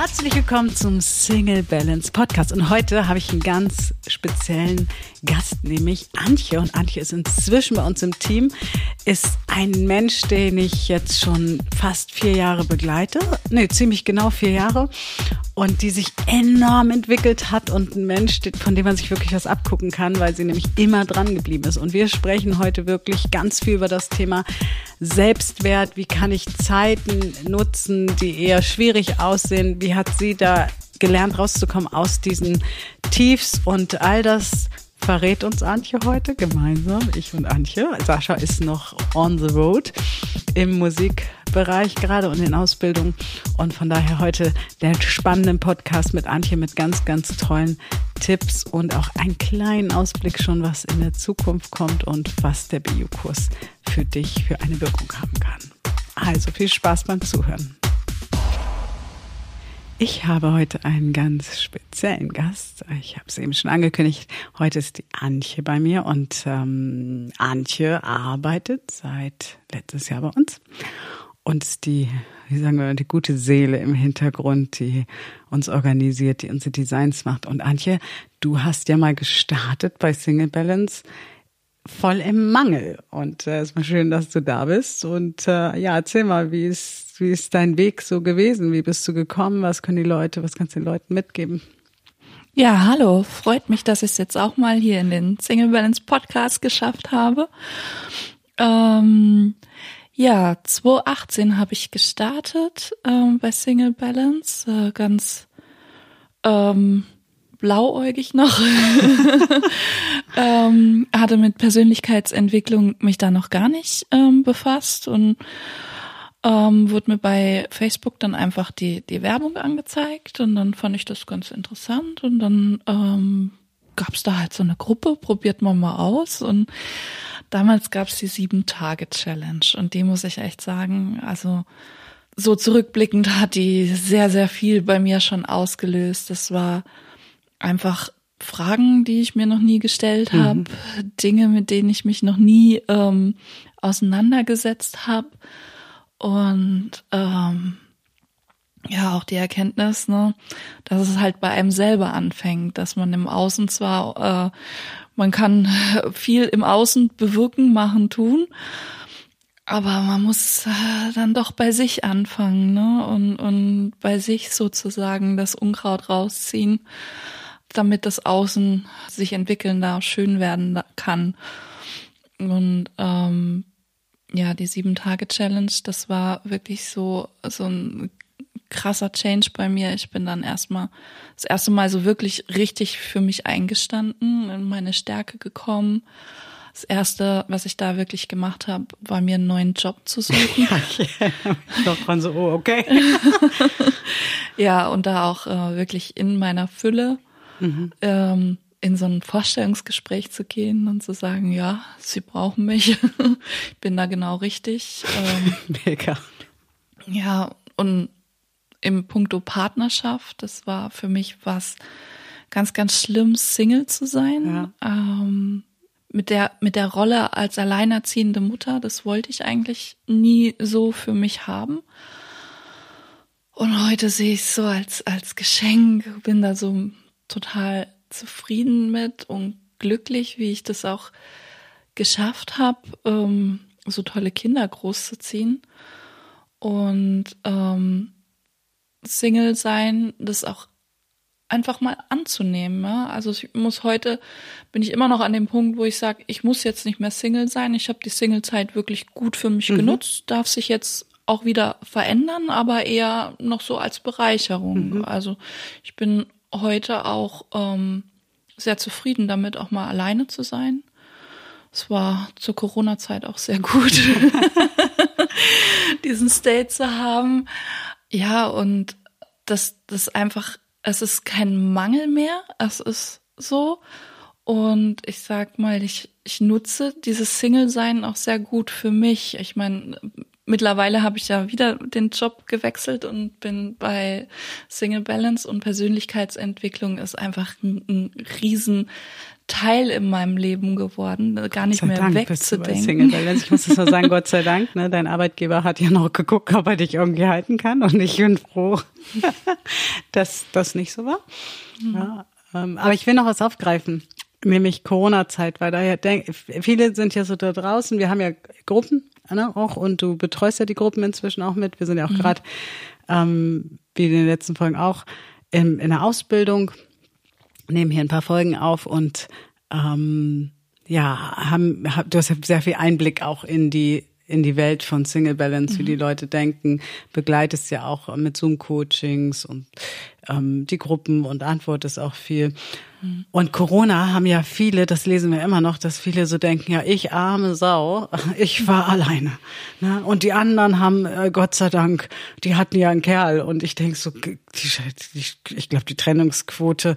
Herzlich willkommen zum Single Balance Podcast. Und heute habe ich einen ganz speziellen Gast, nämlich Antje. Und Antje ist inzwischen bei uns im Team, ist ein Mensch, den ich jetzt schon fast vier Jahre begleite. Nee, ziemlich genau vier Jahre. Und die sich enorm entwickelt hat und ein Mensch, von dem man sich wirklich was abgucken kann, weil sie nämlich immer dran geblieben ist. Und wir sprechen heute wirklich ganz viel über das Thema Selbstwert. Wie kann ich Zeiten nutzen, die eher schwierig aussehen? Wie hat sie da gelernt, rauszukommen aus diesen Tiefs und all das verrät uns Antje heute gemeinsam, ich und Antje. Sascha ist noch on the road im Musikbereich gerade und in Ausbildung. Und von daher heute der spannende Podcast mit Antje mit ganz, ganz tollen Tipps und auch einen kleinen Ausblick schon, was in der Zukunft kommt und was der BU-Kurs für dich für eine Wirkung haben kann. Also viel Spaß beim Zuhören. Ich habe heute einen ganz speziellen Gast. Ich habe es eben schon angekündigt. Heute ist die Antje bei mir und ähm, Antje arbeitet seit letztes Jahr bei uns und ist die, wie sagen wir, die gute Seele im Hintergrund, die uns organisiert, die unsere Designs macht. Und Antje, du hast ja mal gestartet bei Single Balance voll im Mangel. Und äh, es war schön, dass du da bist. Und äh, ja, erzähl mal, wie ist, wie ist dein Weg so gewesen? Wie bist du gekommen? Was können die Leute, was kannst du den Leuten mitgeben? Ja, hallo. Freut mich, dass ich es jetzt auch mal hier in den Single Balance Podcast geschafft habe. Ähm, ja, 2018 habe ich gestartet ähm, bei Single Balance, äh, ganz ähm, blauäugig noch. ähm, hatte mit Persönlichkeitsentwicklung mich da noch gar nicht ähm, befasst und ähm, wurde mir bei Facebook dann einfach die, die Werbung angezeigt und dann fand ich das ganz interessant und dann ähm, gab es da halt so eine Gruppe, probiert man mal aus und damals gab es die Sieben-Tage-Challenge und die muss ich echt sagen, also so zurückblickend hat die sehr, sehr viel bei mir schon ausgelöst. Das war einfach Fragen, die ich mir noch nie gestellt mhm. habe, Dinge, mit denen ich mich noch nie ähm, auseinandergesetzt habe und ähm, ja auch die Erkenntnis, ne, dass es halt bei einem selber anfängt, dass man im Außen zwar äh, man kann viel im Außen bewirken, machen, tun, aber man muss äh, dann doch bei sich anfangen, ne, und und bei sich sozusagen das Unkraut rausziehen damit das Außen sich entwickeln darf, schön werden kann. Und ähm, ja, die sieben Tage Challenge, das war wirklich so so ein krasser Change bei mir. Ich bin dann erstmal das erste Mal so wirklich richtig für mich eingestanden, in meine Stärke gekommen. Das erste, was ich da wirklich gemacht habe, war mir einen neuen Job zu suchen. doch von so, oh, okay. ja, und da auch äh, wirklich in meiner Fülle mhm. ähm, in so ein Vorstellungsgespräch zu gehen und zu sagen, ja, sie brauchen mich, ich bin da genau richtig. Ähm, Mega. Ja, und im Punkto Partnerschaft, das war für mich was ganz, ganz schlimm, Single zu sein. Ja. Ähm, mit der, mit der Rolle als alleinerziehende Mutter, das wollte ich eigentlich nie so für mich haben. Und heute sehe ich es so als, als Geschenk, bin da so total zufrieden mit und glücklich, wie ich das auch geschafft habe, ähm, so tolle Kinder großzuziehen. Und ähm, Single sein, das auch einfach mal anzunehmen. Ja? Also ich muss heute, bin ich immer noch an dem Punkt, wo ich sage, ich muss jetzt nicht mehr Single sein. Ich habe die Singlezeit wirklich gut für mich mhm. genutzt, darf sich jetzt auch wieder verändern, aber eher noch so als Bereicherung. Mhm. Also ich bin heute auch ähm, sehr zufrieden damit, auch mal alleine zu sein. Es war zur Corona-Zeit auch sehr gut, diesen State zu haben. Ja, und das, das einfach, es ist kein Mangel mehr, es ist so. Und ich sag mal, ich, ich nutze dieses Single-Sein auch sehr gut für mich. Ich meine, mittlerweile habe ich ja wieder den Job gewechselt und bin bei Single Balance und Persönlichkeitsentwicklung ist einfach ein, ein riesen Teil in meinem Leben geworden, gar nicht mehr Dank wegzudenken. Single Balance. Ich muss es so sagen, Gott sei Dank, ne, dein Arbeitgeber hat ja noch geguckt, ob er dich irgendwie halten kann und ich bin froh, dass das nicht so war. Mhm. Ja, ähm, aber ich will noch was aufgreifen nämlich Corona-Zeit, weil da ja viele sind ja so da draußen. Wir haben ja Gruppen ne, auch und du betreust ja die Gruppen inzwischen auch mit. Wir sind ja auch mhm. gerade, ähm, wie in den letzten Folgen auch, in, in der Ausbildung, nehmen hier ein paar Folgen auf und ähm, ja, haben, hab, du hast ja sehr viel Einblick auch in die in die Welt von Single Balance, wie die mhm. Leute denken, begleitest ja auch mit Zoom-Coachings und ähm, die Gruppen und antwortest auch viel. Mhm. Und Corona haben ja viele, das lesen wir immer noch, dass viele so denken, ja, ich arme Sau, ich war alleine. Ne? Und die anderen haben, äh, Gott sei Dank, die hatten ja einen Kerl. Und ich denke so, die, die, ich glaube, die Trennungsquote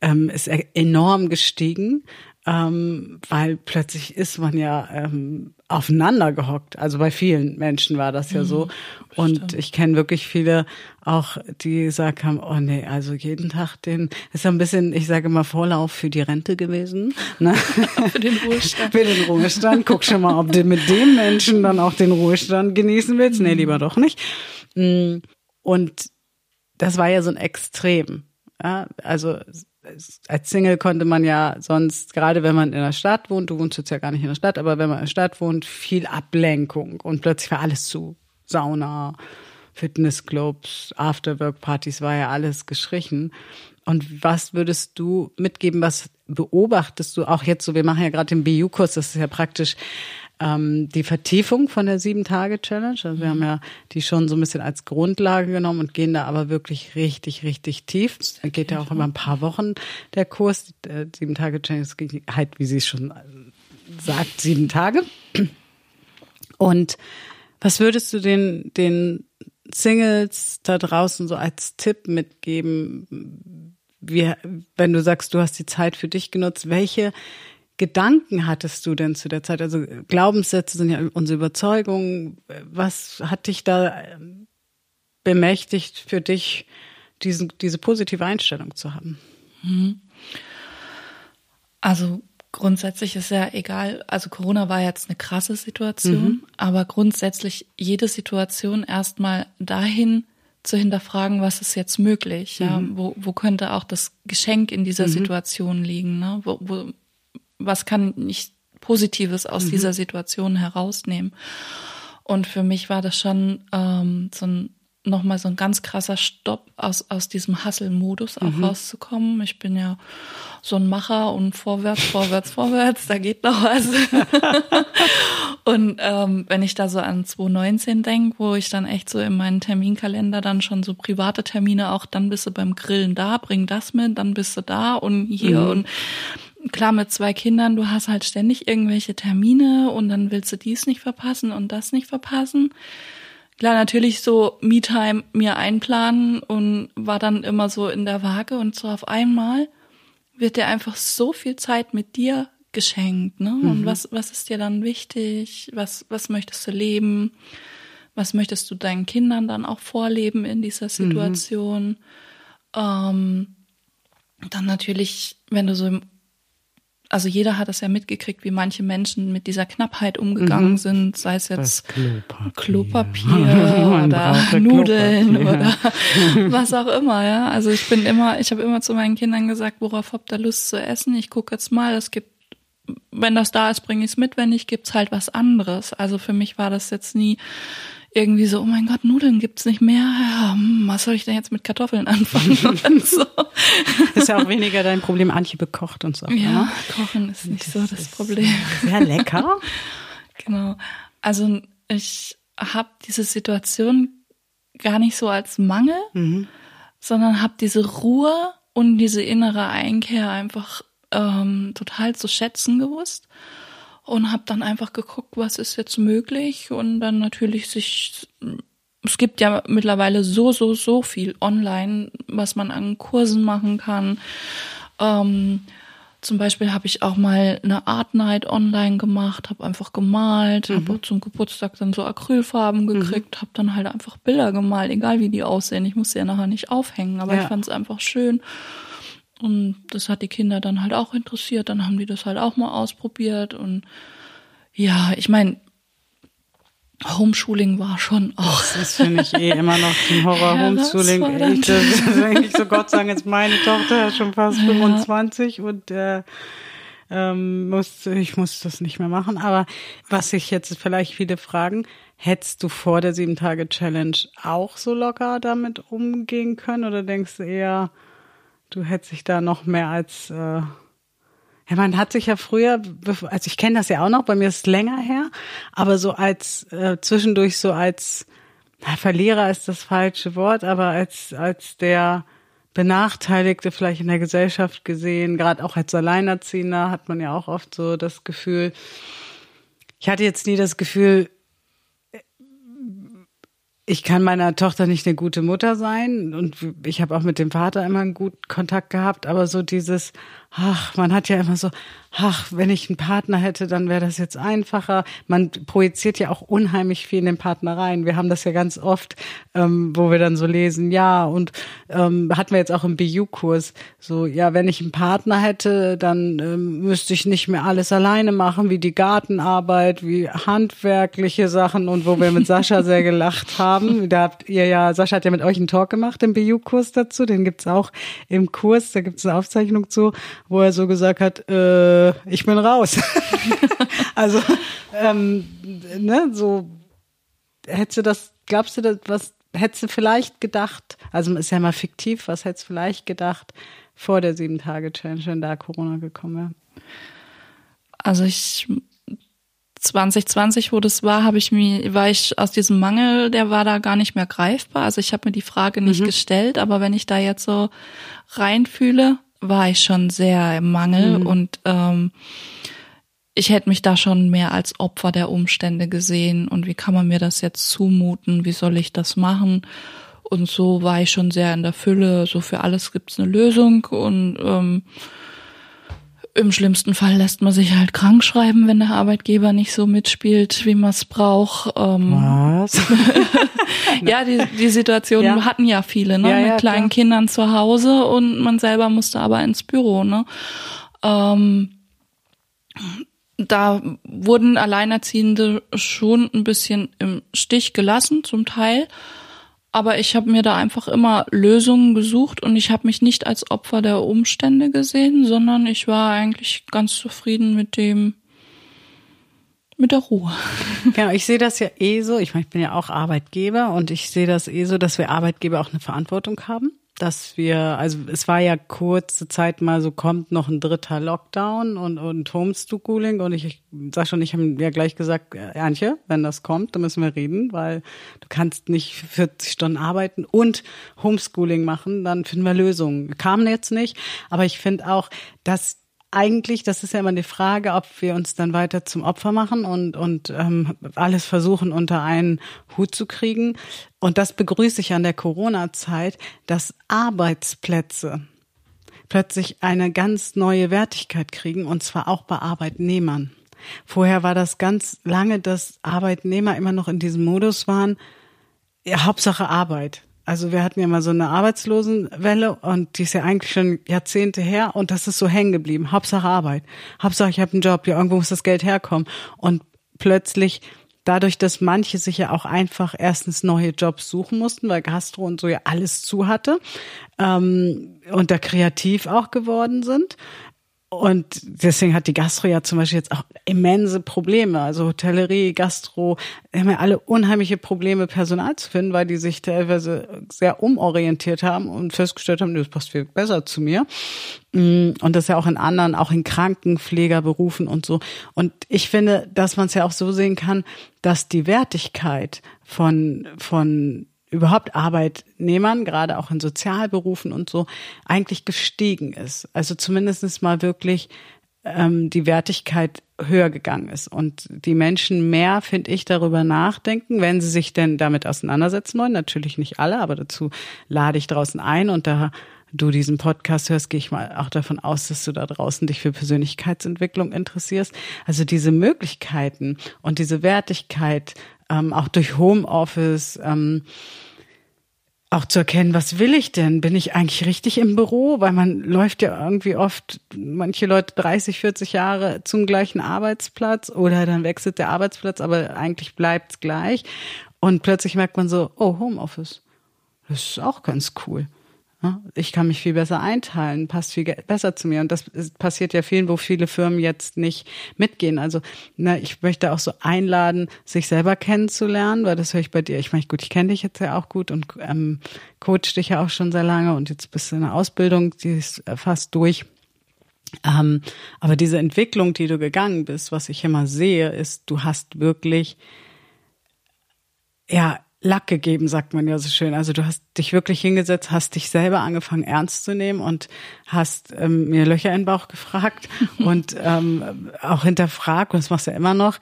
ähm, ist e-, enorm gestiegen ähm, weil plötzlich ist man ja ähm, aufeinander gehockt. Also bei vielen Menschen war das ja so. Mhm, und ich kenne wirklich viele auch, die gesagt haben, oh nee, also jeden Tag den, ist ja ein bisschen, ich sage mal, Vorlauf für die Rente gewesen. Ne? für den Ruhestand. für den Ruhestand. Guck schon mal, ob du mit dem Menschen dann auch den Ruhestand genießen willst. Nee, lieber doch nicht. Mm, und das war ja so ein Extrem. Ja, also als Single konnte man ja sonst, gerade wenn man in der Stadt wohnt, du wohnst jetzt ja gar nicht in der Stadt, aber wenn man in der Stadt wohnt, viel Ablenkung und plötzlich war alles zu. Sauna, Fitnessclubs, Afterwork-Partys war ja alles gestrichen. Und was würdest du mitgeben, was beobachtest du auch jetzt so, wir machen ja gerade den BU-Kurs, das ist ja praktisch ähm, die Vertiefung von der Sieben-Tage-Challenge. Also wir haben ja die schon so ein bisschen als Grundlage genommen und gehen da aber wirklich richtig, richtig tief. Da geht ja auch immer ein paar Wochen der Kurs. Die äh, Sieben-Tage-Challenge geht halt, wie sie es schon sagt, sieben Tage. Und was würdest du den, den Singles da draußen so als Tipp mitgeben? Wie, wenn du sagst, du hast die Zeit für dich genutzt, welche Gedanken hattest du denn zu der Zeit? Also Glaubenssätze sind ja unsere Überzeugungen. Was hat dich da ähm, bemächtigt für dich, diesen, diese positive Einstellung zu haben? Mhm. Also grundsätzlich ist ja egal, also Corona war jetzt eine krasse Situation, mhm. aber grundsätzlich jede Situation erstmal dahin zu hinterfragen, was ist jetzt möglich, mhm. ja, wo, wo könnte auch das Geschenk in dieser mhm. Situation liegen, ne? wo, wo, was kann ich Positives aus mhm. dieser Situation herausnehmen. Und für mich war das schon ähm, so ein nochmal so ein ganz krasser Stopp aus, aus diesem Hustle-Modus auch mhm. rauszukommen. Ich bin ja so ein Macher und vorwärts, vorwärts, vorwärts, da geht noch was. und ähm, wenn ich da so an 2019 denke, wo ich dann echt so in meinen Terminkalender dann schon so private Termine auch, dann bist du beim Grillen da, bring das mit, dann bist du da und hier mhm. und klar, mit zwei Kindern, du hast halt ständig irgendwelche Termine und dann willst du dies nicht verpassen und das nicht verpassen. Klar, natürlich so Me-Time mir einplanen und war dann immer so in der Waage und so auf einmal wird dir einfach so viel Zeit mit dir geschenkt, ne? Mhm. Und was, was ist dir dann wichtig? Was, was möchtest du leben? Was möchtest du deinen Kindern dann auch vorleben in dieser mhm. Situation? Mhm. Ähm, dann natürlich, wenn du so im also jeder hat es ja mitgekriegt, wie manche Menschen mit dieser Knappheit umgegangen mhm. sind, sei es jetzt Klopapier, Klopapier oder Nudeln Klopapier. oder was auch immer, ja. Also ich bin immer, ich habe immer zu meinen Kindern gesagt, worauf habt ihr Lust zu essen? Ich gucke jetzt mal, es gibt wenn das da ist, bringe ich es mit, wenn nicht, gibt's halt was anderes. Also für mich war das jetzt nie irgendwie so, oh mein Gott, Nudeln gibt's nicht mehr. Ja, hm, was soll ich denn jetzt mit Kartoffeln anfangen? so. Ist ja auch weniger dein Problem. Antje bekocht und so. Ja, ja. Ne? Kochen ist nicht das so das Problem. Sehr lecker. genau. Also ich habe diese Situation gar nicht so als Mangel, mhm. sondern habe diese Ruhe und diese innere Einkehr einfach ähm, total zu schätzen gewusst und habe dann einfach geguckt, was ist jetzt möglich und dann natürlich sich es gibt ja mittlerweile so so so viel online, was man an Kursen machen kann. Ähm, Zum Beispiel habe ich auch mal eine Art Night online gemacht, habe einfach gemalt, mhm. habe zum Geburtstag dann so Acrylfarben mhm. gekriegt, mhm. habe dann halt einfach Bilder gemalt, egal wie die aussehen. Ich musste ja nachher nicht aufhängen, aber ja. ich fand es einfach schön. Und das hat die Kinder dann halt auch interessiert. Dann haben die das halt auch mal ausprobiert. Und ja, ich meine, Homeschooling war schon auch. Das ist für mich eh immer noch ein Horror Homeschooling. Ich, das ist eigentlich so Gott sagen, jetzt meine Tochter ist schon fast ja. 25 und äh, ähm, muss, ich muss das nicht mehr machen. Aber was sich jetzt vielleicht viele fragen, hättest du vor der sieben Tage Challenge auch so locker damit umgehen können oder denkst du eher, du hättest dich da noch mehr als äh, ja, man hat sich ja früher, also ich kenne das ja auch noch, bei mir ist es länger her, aber so als äh, zwischendurch so als na, Verlierer ist das falsche Wort, aber als als der Benachteiligte vielleicht in der Gesellschaft gesehen, gerade auch als Alleinerziehender hat man ja auch oft so das Gefühl. Ich hatte jetzt nie das Gefühl, ich kann meiner Tochter nicht eine gute Mutter sein und ich habe auch mit dem Vater immer einen guten Kontakt gehabt, aber so dieses, ach, man hat ja immer so, ach, wenn ich einen Partner hätte, dann wäre das jetzt einfacher. Man projiziert ja auch unheimlich viel in den Partner rein. Wir haben das ja ganz oft, ähm, wo wir dann so lesen, ja, und ähm, hatten wir jetzt auch im BU-Kurs, so, ja, wenn ich einen Partner hätte, dann ähm, müsste ich nicht mehr alles alleine machen, wie die Gartenarbeit, wie handwerkliche Sachen und wo wir mit Sascha sehr gelacht haben. Da habt ihr ja, Sascha hat ja mit euch einen Talk gemacht im BU-Kurs dazu, den gibt's auch im Kurs, da gibt's eine Aufzeichnung zu wo er so gesagt hat, äh, ich bin raus. also, ähm, ne, so hättest du das, glaubst du, das, was hättest du vielleicht gedacht, also ist ja mal fiktiv, was hättest du vielleicht gedacht vor der Sieben-Tage-Challenge, wenn da Corona gekommen wäre? Also ich 2020, wo das war, habe ich mir, war ich aus diesem Mangel, der war da gar nicht mehr greifbar. Also ich habe mir die Frage nicht mhm. gestellt, aber wenn ich da jetzt so reinfühle, war ich schon sehr im Mangel mhm. und ähm, ich hätte mich da schon mehr als Opfer der Umstände gesehen und wie kann man mir das jetzt zumuten, wie soll ich das machen? Und so war ich schon sehr in der Fülle, so für alles gibt's eine Lösung und ähm, im schlimmsten Fall lässt man sich halt krank schreiben, wenn der Arbeitgeber nicht so mitspielt, wie man es braucht. Ähm, Was? ja, die, die Situation ja. hatten ja viele, ne? Ja, Mit ja, kleinen klar. Kindern zu Hause und man selber musste aber ins Büro, ne? Ähm, da wurden Alleinerziehende schon ein bisschen im Stich gelassen, zum Teil. Aber ich habe mir da einfach immer Lösungen gesucht und ich habe mich nicht als Opfer der Umstände gesehen, sondern ich war eigentlich ganz zufrieden mit dem, mit der Ruhe. Genau, ich sehe das ja eh so. Ich meine, ich bin ja auch Arbeitgeber und ich sehe das eh so, dass wir Arbeitgeber auch eine Verantwortung haben dass wir, also es war ja kurze Zeit mal so, kommt noch ein dritter Lockdown und, und Homeschooling und ich, ich sag schon, ich habe ja gleich gesagt, äh, Ernche, wenn das kommt, dann müssen wir reden, weil du kannst nicht 40 Stunden arbeiten und Homeschooling machen, dann finden wir Lösungen. Kamen jetzt nicht, aber ich finde auch, dass eigentlich, das ist ja immer die Frage, ob wir uns dann weiter zum Opfer machen und, und ähm, alles versuchen unter einen Hut zu kriegen. Und das begrüße ich an der Corona-Zeit, dass Arbeitsplätze plötzlich eine ganz neue Wertigkeit kriegen, und zwar auch bei Arbeitnehmern. Vorher war das ganz lange, dass Arbeitnehmer immer noch in diesem Modus waren, ja, Hauptsache Arbeit. Also wir hatten ja mal so eine Arbeitslosenwelle und die ist ja eigentlich schon Jahrzehnte her und das ist so hängen geblieben. Hauptsache Arbeit. Hauptsache ich habe einen Job, ja irgendwo muss das Geld herkommen. Und plötzlich dadurch, dass manche sich ja auch einfach erstens neue Jobs suchen mussten, weil Gastro und so ja alles zu hatte ähm, und da kreativ auch geworden sind, und deswegen hat die Gastro ja zum Beispiel jetzt auch immense Probleme. Also Hotellerie, Gastro, haben ja alle unheimliche Probleme, Personal zu finden, weil die sich teilweise sehr umorientiert haben und festgestellt haben, das passt viel besser zu mir. Mm, und das ja auch in anderen, auch in Krankenpflegerberufen und so. Und ich finde, dass man es ja auch so sehen kann, dass die Wertigkeit von, von überhaupt Arbeitnehmern, gerade auch in Sozialberufen und so, eigentlich gestiegen ist. Also zumindest mal wirklich ähm, die Wertigkeit höher gegangen ist und die Menschen mehr, finde ich, darüber nachdenken, wenn sie sich denn damit auseinandersetzen wollen. Natürlich nicht alle, aber dazu lade ich draußen ein und da du diesen Podcast hörst, gehe ich mal auch davon aus, dass du da draußen dich für Persönlichkeitsentwicklung interessierst. Also diese Möglichkeiten und diese Wertigkeit, ähm, auch durch Homeoffice, ähm, auch zu erkennen, was will ich denn? Bin ich eigentlich richtig im Büro? Weil man läuft ja irgendwie oft, manche Leute 30, 40 Jahre zum gleichen Arbeitsplatz oder dann wechselt der Arbeitsplatz, aber eigentlich bleibt's gleich. Und plötzlich merkt man so, oh, Homeoffice. Das ist auch ganz cool. Ich kann mich viel besser einteilen, passt viel besser zu mir. Und das passiert ja vielen, wo viele Firmen jetzt nicht mitgehen. Also na, ich möchte auch so einladen, sich selber kennenzulernen, weil das höre ich bei dir. Ich meine, gut, ich kenne dich jetzt ja auch gut und ähm, coach dich ja auch schon sehr lange und jetzt bist du in der Ausbildung, die ist fast durch. Ähm, aber diese Entwicklung, die du gegangen bist, was ich immer sehe, ist, du hast wirklich ja Lack gegeben, sagt man ja so schön. Also du hast dich wirklich hingesetzt, hast dich selber angefangen ernst zu nehmen und hast ähm, mir Löcher in den Bauch gefragt und ähm, auch hinterfragt, und das machst du ja immer noch.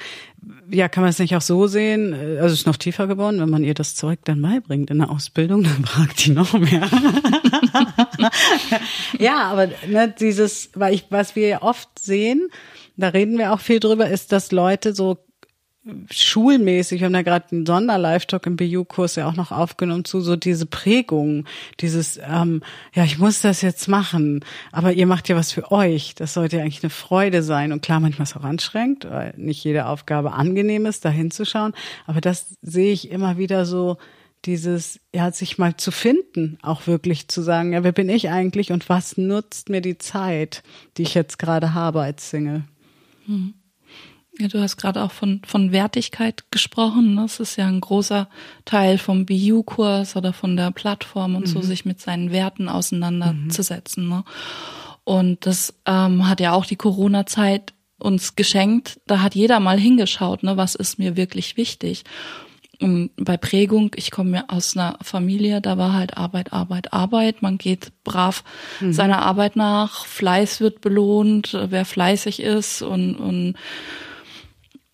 Ja, kann man es nicht auch so sehen? Also es ist noch tiefer geworden, wenn man ihr das zurück dann beibringt in der Ausbildung, dann fragt die noch mehr. ja, aber ne, dieses, weil ich, was wir ja oft sehen, da reden wir auch viel drüber, ist, dass Leute so schulmäßig, wir haben ja gerade einen Sonderlive-Talk im BU-Kurs ja auch noch aufgenommen zu so diese Prägung, dieses, ähm, ja, ich muss das jetzt machen, aber ihr macht ja was für euch. Das sollte ja eigentlich eine Freude sein. Und klar, manchmal ist es auch anstrengend, weil nicht jede Aufgabe angenehm ist, da hinzuschauen. Aber das sehe ich immer wieder so, dieses, ja, sich mal zu finden, auch wirklich zu sagen, ja, wer bin ich eigentlich und was nutzt mir die Zeit, die ich jetzt gerade habe als Single? Hm. Ja, du hast gerade auch von, von Wertigkeit gesprochen. Das ist ja ein großer Teil vom BU-Kurs oder von der Plattform und mhm. so, sich mit seinen Werten auseinanderzusetzen. Mhm. Ne? Und das ähm, hat ja auch die Corona-Zeit uns geschenkt. Da hat jeder mal hingeschaut, ne, was ist mir wirklich wichtig. Und bei Prägung, ich komme ja aus einer Familie, da war halt Arbeit, Arbeit, Arbeit. Man geht brav mhm. seiner Arbeit nach, Fleiß wird belohnt, wer fleißig ist und, und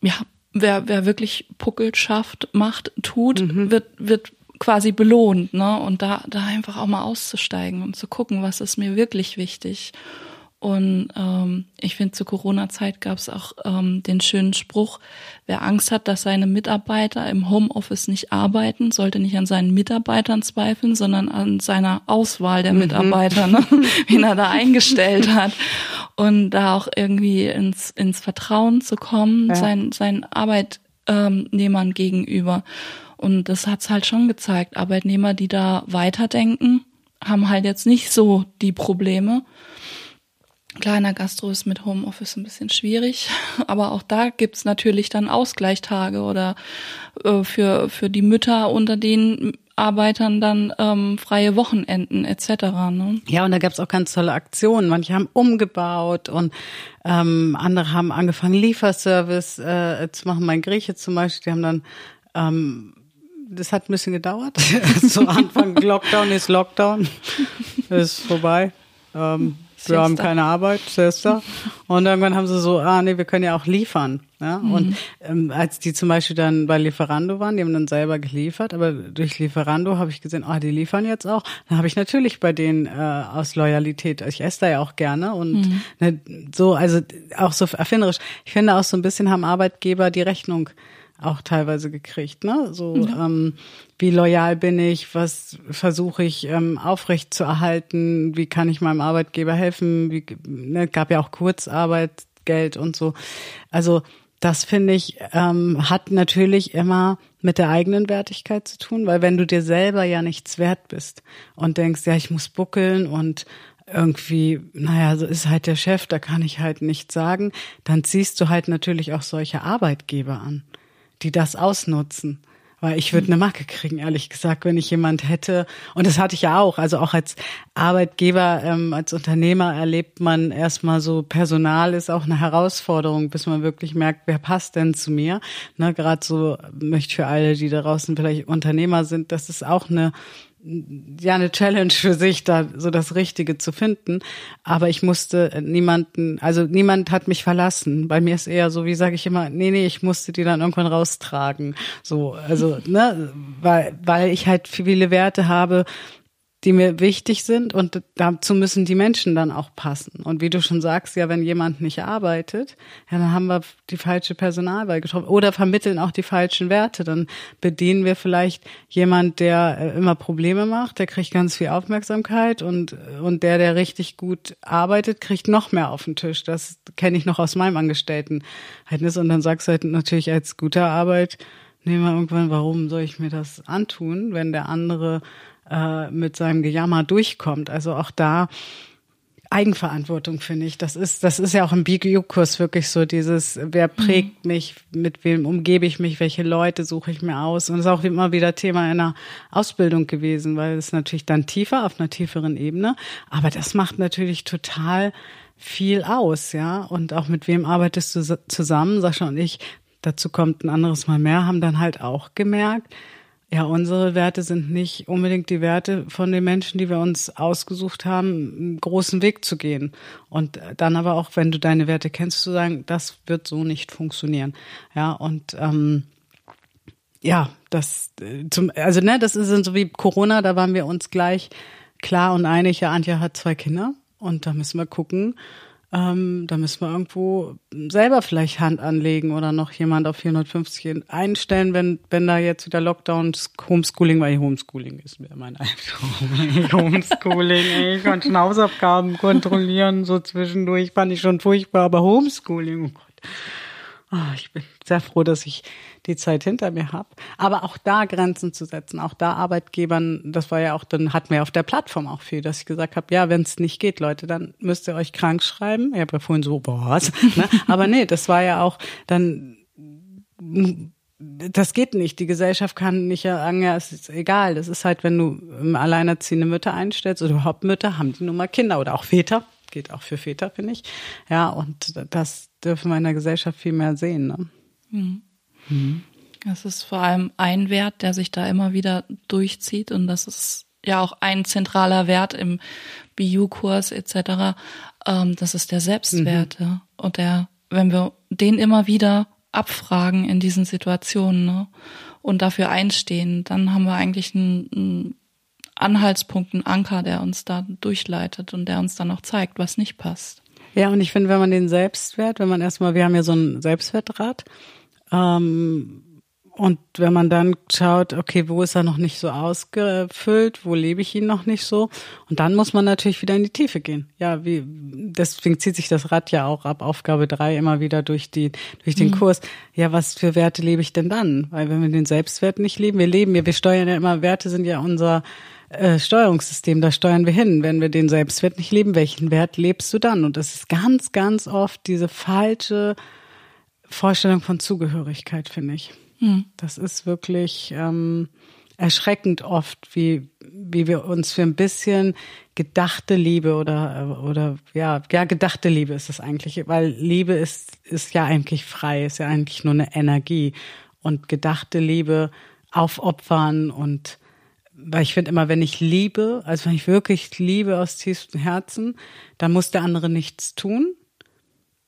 ja, wer, wer wirklich Puckel schafft, macht, tut, mhm. wird, wird quasi belohnt, ne? Und da, da einfach auch mal auszusteigen und zu gucken, was ist mir wirklich wichtig. Und ähm, ich finde, zur Corona-Zeit gab es auch ähm, den schönen Spruch, wer Angst hat, dass seine Mitarbeiter im Homeoffice nicht arbeiten, sollte nicht an seinen Mitarbeitern zweifeln, sondern an seiner Auswahl der mhm. Mitarbeiter, ne? wen er da eingestellt hat. Und da auch irgendwie ins, ins Vertrauen zu kommen, ja. seinen, seinen Arbeitnehmern gegenüber. Und das hat's halt schon gezeigt. Arbeitnehmer, die da weiterdenken, haben halt jetzt nicht so die Probleme. Kleiner Gastro ist mit Homeoffice ein bisschen schwierig, aber auch da gibt's natürlich dann Ausgleichstage oder äh, für, für die Mütter unter den Arbeitern dann ähm, freie Wochenenden etc. Ne? Ja, und da gab's auch ganz tolle Aktionen. Manche haben umgebaut und ähm, andere haben angefangen, Lieferservice äh, zu machen. Mein Grieche zum Beispiel, die haben dann ähm, das hat ein bisschen gedauert. Zu Anfang Lockdown ist Lockdown. ist vorbei. Ähm, wir haben keine Arbeit, Sister. Und irgendwann haben sie so, ah nee, wir können ja auch liefern. Ja? Mhm. Und ähm, als die zum Beispiel dann bei Lieferando waren, die haben dann selber geliefert, aber durch Lieferando habe ich gesehen, ah, die liefern jetzt auch. Dann habe ich natürlich bei denen äh, aus Loyalität, ich esse da ja auch gerne und mhm. ne, so, also auch so erfinderisch. Ich finde auch so ein bisschen haben Arbeitgeber die Rechnung auch teilweise gekriegt, ne? So ja. ähm, wie loyal bin ich, was versuche ich ähm, aufrecht zu erhalten, wie kann ich meinem Arbeitgeber helfen, wie ne, gab ja auch Kurzarbeitgeld und so. Also das finde ich ähm, hat natürlich immer mit der eigenen Wertigkeit zu tun, weil wenn du dir selber ja nichts wert bist und denkst, ja, ich muss buckeln und irgendwie, naja, so ist halt der Chef, da kann ich halt nichts sagen, dann ziehst du halt natürlich auch solche Arbeitgeber an die das ausnutzen. Weil ich würde eine Macke kriegen, ehrlich gesagt, wenn ich jemand hätte. Und das hatte ich ja auch. Also auch als Arbeitgeber, ähm, als Unternehmer erlebt man erstmal so, Personal ist auch eine Herausforderung, bis man wirklich merkt, wer passt denn zu mir. Ne, Gerade so möchte ich für alle, die da draußen vielleicht Unternehmer sind, das ist auch eine ja eine Challenge für sich, da so das Richtige zu finden. Aber ich musste niemanden, also niemand hat mich verlassen. Bei mir ist eher so, wie sage ich immer, nee, nee, ich musste die dann irgendwann raustragen. So, also, ne, weil, weil ich halt viele Werte habe, die mir wichtig sind und dazu müssen die Menschen dann auch passen. Und wie du schon sagst, ja, wenn jemand nicht arbeitet, ja, dann haben wir die falsche Personalwahl getroffen oder vermitteln auch die falschen Werte. Dann bedienen wir vielleicht jemand, der äh, immer Probleme macht, der kriegt ganz viel Aufmerksamkeit und, und der, der richtig gut arbeitet, kriegt noch mehr auf den Tisch. Das kenne ich noch aus meinem Angestelltenverhältnis. Und dann sagst du halt natürlich als gute Arbeit, nehmen wir irgendwann, warum soll ich mir das antun, wenn der andere äh, mit seinem Gejammer durchkommt. Also auch da Eigenverantwortung finde ich. Das ist, das ist ja auch im BGU-Kurs wirklich so dieses, wer prägt mhm. mich, mit wem umgebe ich mich, welche Leute suche ich mir aus. Und das ist auch immer wieder Thema einer Ausbildung gewesen, weil es natürlich dann tiefer, auf einer tieferen Ebene. Aber das macht natürlich total viel aus, ja. Und auch mit wem arbeitest du zusammen? Sascha und ich, dazu kommt ein anderes Mal mehr, haben dann halt auch gemerkt, ja, unsere Werte sind nicht unbedingt die Werte von den Menschen, die wir uns ausgesucht haben, einen großen Weg zu gehen. Und dann aber auch, wenn du deine Werte kennst, zu sagen, das wird so nicht funktionieren. Ja, und ähm, ja, das äh, zum, also ne, das ist so wie Corona, da waren wir uns gleich klar und einig, ja, Antje hat zwei Kinder und da müssen wir gucken, ähm, da müssen wir irgendwo selber vielleicht Hand anlegen oder noch jemand auf 450 einstellen, wenn, wenn da jetzt wieder Lockdowns, Homeschooling, weil Homeschooling ist mir mein Albtraum. Homeschooling, ich schon Hausaufgaben kontrollieren, so zwischendurch fand ich schon furchtbar, aber Homeschooling, oh Gott. Oh, ich bin sehr froh, dass ich die Zeit hinter mir habe. Aber auch da Grenzen zu setzen, auch da Arbeitgebern, das war ja auch, dann hatten wir auf der Plattform auch viel, dass ich gesagt habe, ja, wenn es nicht geht, Leute, dann müsst ihr euch krank schreiben. Ich habe ja vorhin so, was? ne? Aber nee, das war ja auch dann das geht nicht. Die Gesellschaft kann nicht sagen, ja, es ist egal. Das ist halt, wenn du alleinerziehende Mütter einstellst oder überhaupt Mütter, haben die nun mal Kinder oder auch Väter. Geht auch für Väter, finde ich. Ja, und das dürfen wir in der Gesellschaft viel mehr sehen. Ne? Mhm. Mhm. Das ist vor allem ein Wert, der sich da immer wieder durchzieht und das ist ja auch ein zentraler Wert im BU-Kurs etc. Ähm, das ist der Selbstwert. Mhm. Und der, wenn wir den immer wieder abfragen in diesen Situationen ne, und dafür einstehen, dann haben wir eigentlich einen, einen Anhaltspunkt, einen Anker, der uns da durchleitet und der uns dann auch zeigt, was nicht passt. Ja, und ich finde, wenn man den Selbstwert, wenn man erstmal, wir haben ja so ein Selbstwertrad, ähm, und wenn man dann schaut, okay, wo ist er noch nicht so ausgefüllt, wo lebe ich ihn noch nicht so? Und dann muss man natürlich wieder in die Tiefe gehen. Ja, wie, deswegen zieht sich das Rad ja auch ab Aufgabe drei immer wieder durch die, durch den mhm. Kurs. Ja, was für Werte lebe ich denn dann? Weil wenn wir den Selbstwert nicht leben, wir leben ja, wir steuern ja immer, Werte sind ja unser, äh, Steuerungssystem, da steuern wir hin. Wenn wir den Selbstwert nicht leben, welchen Wert lebst du dann? Und das ist ganz, ganz oft diese falsche Vorstellung von Zugehörigkeit, finde ich. Hm. Das ist wirklich ähm, erschreckend oft, wie, wie wir uns für ein bisschen gedachte Liebe oder, oder ja, ja, gedachte Liebe ist es eigentlich, weil Liebe ist, ist ja eigentlich frei, ist ja eigentlich nur eine Energie. Und gedachte Liebe aufopfern und weil ich finde immer, wenn ich liebe, also wenn ich wirklich liebe aus tiefstem Herzen, dann muss der andere nichts tun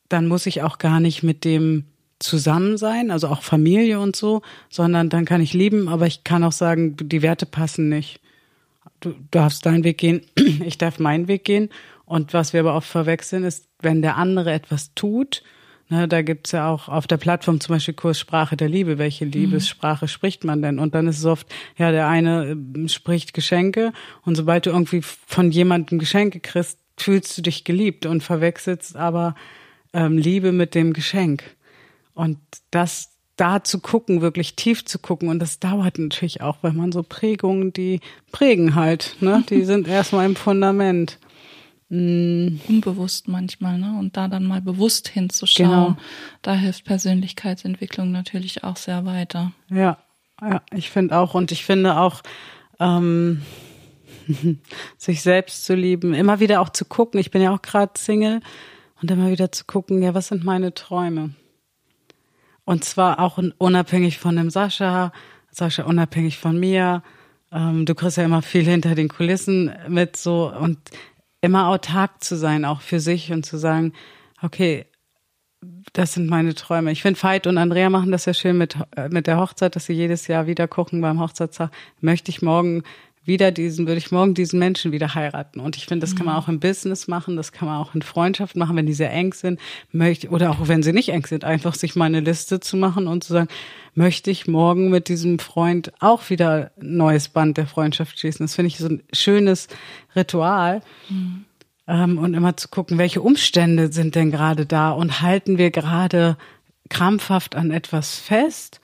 dann muss ich auch gar nicht mit dem zusammen sein, also auch Familie und so, sondern dann kann ich lieben, aber ich kann auch sagen, die Werte passen nicht. Du darfst deinen Weg gehen, ich darf meinen Weg gehen. Und was wir aber oft verwechseln, ist, wenn der andere etwas tut, ne, da gibt's ja auch auf der Plattform zum Beispiel Kurs Sprache der Liebe, welche mhm. Liebessprache spricht man denn? Und dann ist es oft, ja, der eine äh, spricht Geschenke und sobald du irgendwie von jemandem Geschenke kriegst, fühlst du dich geliebt und verwechselst aber ähm, Liebe mit dem Geschenk. Und das da zu gucken, wirklich tief zu gucken. Und das dauert natürlich auch, weil man so Prägungen, die prägen halt, ne? Die sind erstmal im Fundament. Mm. Unbewusst manchmal, ne? Und da dann mal bewusst hinzuschauen, genau. da hilft Persönlichkeitsentwicklung natürlich auch sehr weiter. Ja, ja, ich finde auch, und ich finde auch, ähm, sich selbst zu lieben, immer wieder auch zu gucken. Ich bin ja auch gerade Single und immer wieder zu gucken, ja, was sind meine Träume? Und zwar auch unabhängig von dem Sascha, Sascha unabhängig von mir. Ähm, du kriegst ja immer viel hinter den Kulissen mit so und immer autark zu sein, auch für sich und zu sagen, okay, das sind meine Träume. Ich finde, Veit und Andrea machen das ja schön mit, äh, mit der Hochzeit, dass sie jedes Jahr wieder gucken beim Hochzeitstag. Möchte ich morgen wieder diesen, würde ich morgen diesen Menschen wieder heiraten. Und ich finde, das kann man auch im Business machen, das kann man auch in Freundschaft machen, wenn die sehr eng sind, möchte, oder auch wenn sie nicht eng sind, einfach sich mal eine Liste zu machen und zu sagen, möchte ich morgen mit diesem Freund auch wieder ein neues Band der Freundschaft schließen. Das finde ich so ein schönes Ritual. Mhm. Ähm, und immer zu gucken, welche Umstände sind denn gerade da und halten wir gerade krampfhaft an etwas fest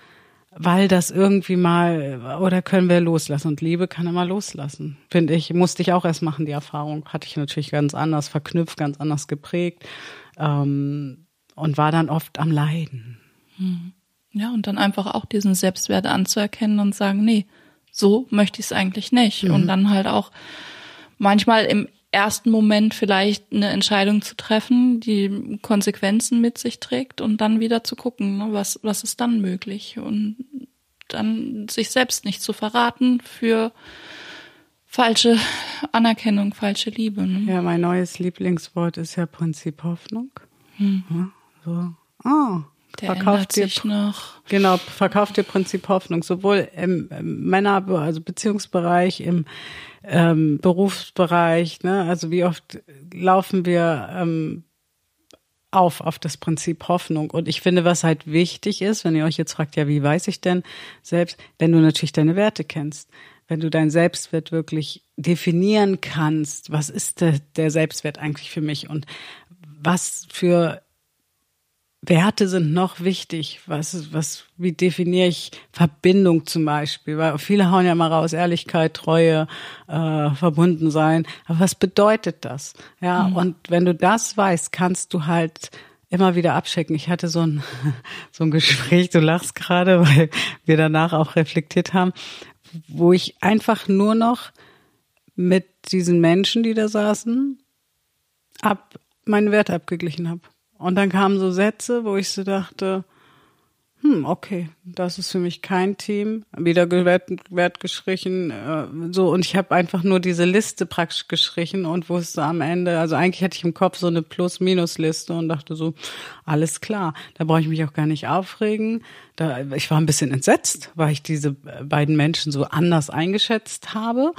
weil das irgendwie mal, oder können wir loslassen? Und Liebe kann immer loslassen, finde ich. Musste ich auch erst machen, die Erfahrung. Hatte ich natürlich ganz anders verknüpft, ganz anders geprägt ähm, und war dann oft am Leiden. Hm. Ja, und dann einfach auch diesen Selbstwert anzuerkennen und sagen, nee, so möchte ich es eigentlich nicht. Mhm. Und dann halt auch manchmal im ersten Moment vielleicht eine Entscheidung zu treffen, die Konsequenzen mit sich trägt und dann wieder zu gucken, ne, was, was ist dann möglich und dann sich selbst nicht zu verraten für falsche Anerkennung, falsche Liebe. Ne? Ja, mein neues Lieblingswort ist ja Prinzip Hoffnung. Hm. Ja, so. Oh, der verkauft dir, noch. Genau, verkauft dir Prinzip Hoffnung, sowohl im, Männer, also Beziehungsbereich, im ähm, Berufsbereich. Ne? Also wie oft laufen wir ähm, auf auf das Prinzip Hoffnung. Und ich finde, was halt wichtig ist, wenn ihr euch jetzt fragt, ja, wie weiß ich denn selbst, wenn du natürlich deine Werte kennst, wenn du deinen Selbstwert wirklich definieren kannst, was ist der, der Selbstwert eigentlich für mich und was für Werte sind noch wichtig. Was, was, wie definiere ich Verbindung zum Beispiel? Weil viele hauen ja mal raus, Ehrlichkeit, Treue, äh, verbunden sein. Aber was bedeutet das? Ja, mhm. und wenn du das weißt, kannst du halt immer wieder abchecken. Ich hatte so ein, so ein Gespräch, du lachst gerade, weil wir danach auch reflektiert haben, wo ich einfach nur noch mit diesen Menschen, die da saßen, ab, meinen Wert abgeglichen habe. Und dann kamen so Sätze, wo ich so dachte, hm, okay, das ist für mich kein Team. Wieder Wert, Wert gestrichen, äh, so und ich habe einfach nur diese Liste praktisch gestrichen und wusste am Ende, also eigentlich hatte ich im Kopf so eine Plus-Minus-Liste und dachte so, alles klar, da brauche ich mich auch gar nicht aufregen. Da, ich war ein bisschen entsetzt, weil ich diese beiden Menschen so anders eingeschätzt habe,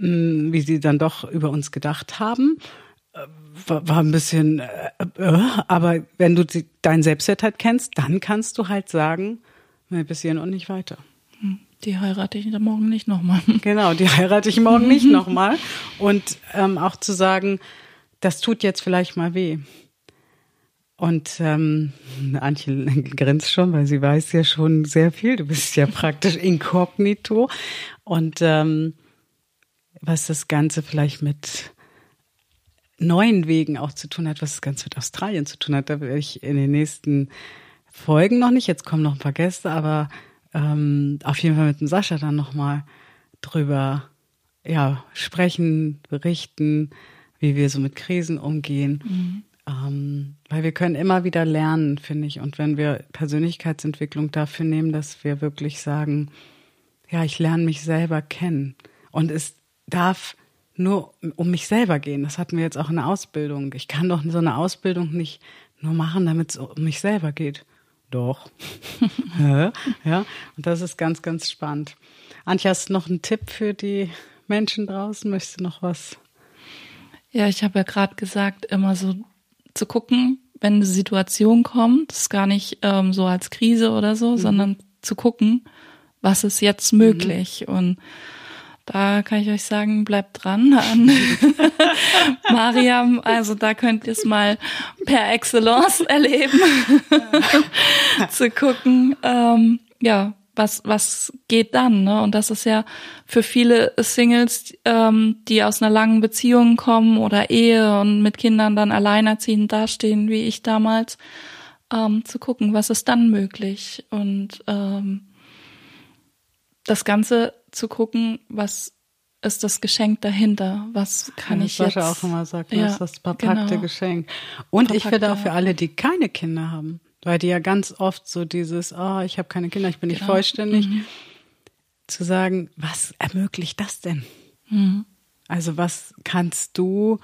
hm, wie sie dann doch über uns gedacht haben war, war ein bisschen, äh, äh, aber wenn du die, dein Selbstwert halt kennst, dann kannst du halt sagen, nee, bis hierhin und nicht weiter. Hm, die heirate ich morgen nicht nochmal. Genau, die heirate ich morgen nicht nochmal. Und ähm, auch zu sagen, das tut jetzt vielleicht mal weh. Und ähm, Antje grinst schon, weil sie weiß ja schon sehr viel. Du bist ja praktisch inkognito. Und ähm, was das Ganze vielleicht mit neuen Wegen auch zu tun hat, was das Ganze mit Australien zu tun hat. Da werde ich in den nächsten Folgen noch nicht. Jetzt kommen noch ein paar Gäste, aber ähm, auf jeden Fall mit dem Sascha dann nochmal drüber ja, sprechen, berichten, wie wir so mit Krisen umgehen. Mhm. Ähm, weil wir können immer wieder lernen, finde ich. Und wenn wir Persönlichkeitsentwicklung dafür nehmen, dass wir wirklich sagen, ja, ich lerne mich selber kennen. Und es darf nur um mich selber gehen. Das hatten wir jetzt auch in der Ausbildung. Ich kann doch so eine Ausbildung nicht nur machen, damit es um mich selber geht. Doch. ja, und das ist ganz, ganz spannend. Antje, hast du noch einen Tipp für die Menschen draußen? Möchtest du noch was? Ja, ich habe ja gerade gesagt, immer so zu gucken, wenn eine Situation kommt, das ist gar nicht ähm, so als Krise oder so, mhm. sondern zu gucken, was ist jetzt möglich. Mhm. Und da kann ich euch sagen, bleibt dran an Mariam. Also da könnt ihr es mal per Excellence erleben, zu gucken, ähm, ja, was, was geht dann? Ne? Und das ist ja für viele Singles, ähm, die aus einer langen Beziehung kommen oder Ehe und mit Kindern dann alleinerziehend dastehen, wie ich damals, ähm, zu gucken, was ist dann möglich? Und ähm, das Ganze zu gucken, was ist das Geschenk dahinter? Was kann ja, ich Sascha jetzt? auch immer sagt, ja, ist das verpackte genau. Geschenk. Und verpackte, ich finde auch für alle, die keine Kinder haben, weil die ja ganz oft so dieses, oh, ich habe keine Kinder, ich bin nicht genau. vollständig, mhm. zu sagen, was ermöglicht das denn? Mhm. Also was kannst du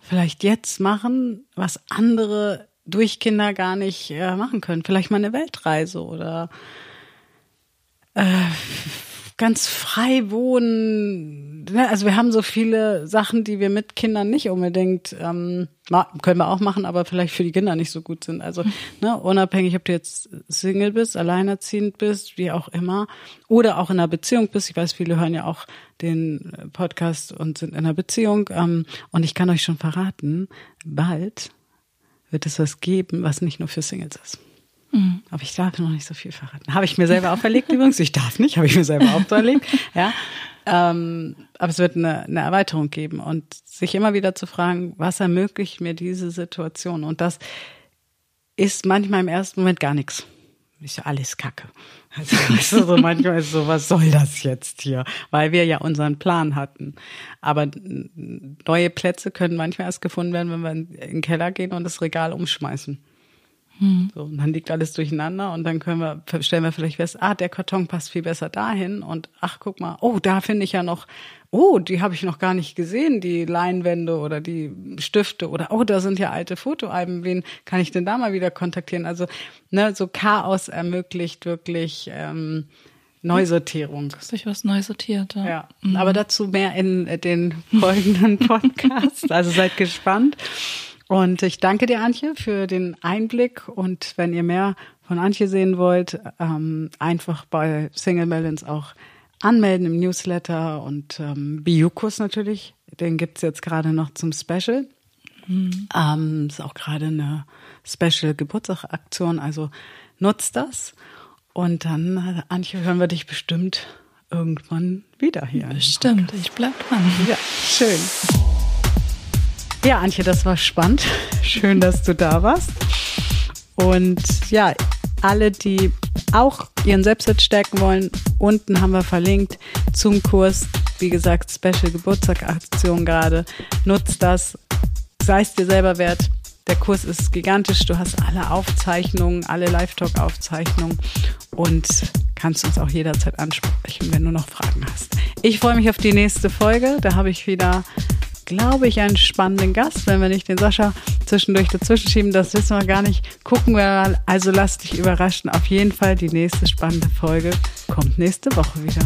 vielleicht jetzt machen, was andere durch Kinder gar nicht äh, machen können? Vielleicht mal eine Weltreise oder äh, ganz frei wohnen. Ne, also wir haben so viele Sachen, die wir mit Kindern nicht unbedingt ähm, können wir auch machen, aber vielleicht für die Kinder nicht so gut sind. Also ne, unabhängig, ob du jetzt Single bist, alleinerziehend bist, wie auch immer, oder auch in einer Beziehung bist. Ich weiß, viele hören ja auch den Podcast und sind in einer Beziehung. Ähm, und ich kann euch schon verraten, bald wird es was geben, was nicht nur für Singles ist. Mhm. Aber ich darf noch nicht so viel verraten. Habe ich mir selber auferlegt übrigens. Ich darf nicht, habe ich mir selber auferlegt. Ja. Ähm, aber es wird eine, eine Erweiterung geben und sich immer wieder zu fragen, was ermöglicht mir diese Situation? Und das ist manchmal im ersten Moment gar nichts. Ist ja alles Kacke. Also, weißt du, so manchmal ist so, was soll das jetzt hier? Weil wir ja unseren Plan hatten. Aber neue Plätze können manchmal erst gefunden werden, wenn wir in den Keller gehen und das Regal umschmeißen. Hm. So, und dann liegt alles durcheinander und dann können wir, stellen wir vielleicht fest, ah, der Karton passt viel besser dahin und ach, guck mal, oh, da finde ich ja noch, oh, die habe ich noch gar nicht gesehen, die Leinwände oder die Stifte oder oh, da sind ja alte Fotoalben, wen kann ich denn da mal wieder kontaktieren? Also, ne, so Chaos ermöglicht wirklich ähm, Neusortierung. Dass ich was neu sortiert. Ja, ja. Mhm. aber dazu mehr in den folgenden Podcasts. also seid gespannt. Und ich danke dir, Antje, für den Einblick. Und wenn ihr mehr von Antje sehen wollt, ähm, einfach bei Single Balance auch anmelden im Newsletter und ähm, Biukus natürlich. Den gibt's jetzt gerade noch zum Special. Mhm. Ähm, ist auch gerade eine Special Geburtstagsaktion, also nutzt das. Und dann, Antje, hören wir dich bestimmt irgendwann wieder hier. Bestimmt, ich bleib dran. Ja, schön. Ja, Antje, das war spannend. Schön, dass du da warst. Und ja, alle, die auch ihren Selbstwert stärken wollen, unten haben wir verlinkt zum Kurs. Wie gesagt, Special Geburtstagaktion gerade. Nutzt das. Sei es dir selber wert. Der Kurs ist gigantisch. Du hast alle Aufzeichnungen, alle Live-Talk-Aufzeichnungen und kannst uns auch jederzeit ansprechen, wenn du noch Fragen hast. Ich freue mich auf die nächste Folge. Da habe ich wieder glaube ich, einen spannenden Gast, wenn wir nicht den Sascha zwischendurch dazwischen schieben. Das wissen wir gar nicht. Gucken wir mal. Also lass dich überraschen. Auf jeden Fall die nächste spannende Folge kommt nächste Woche wieder.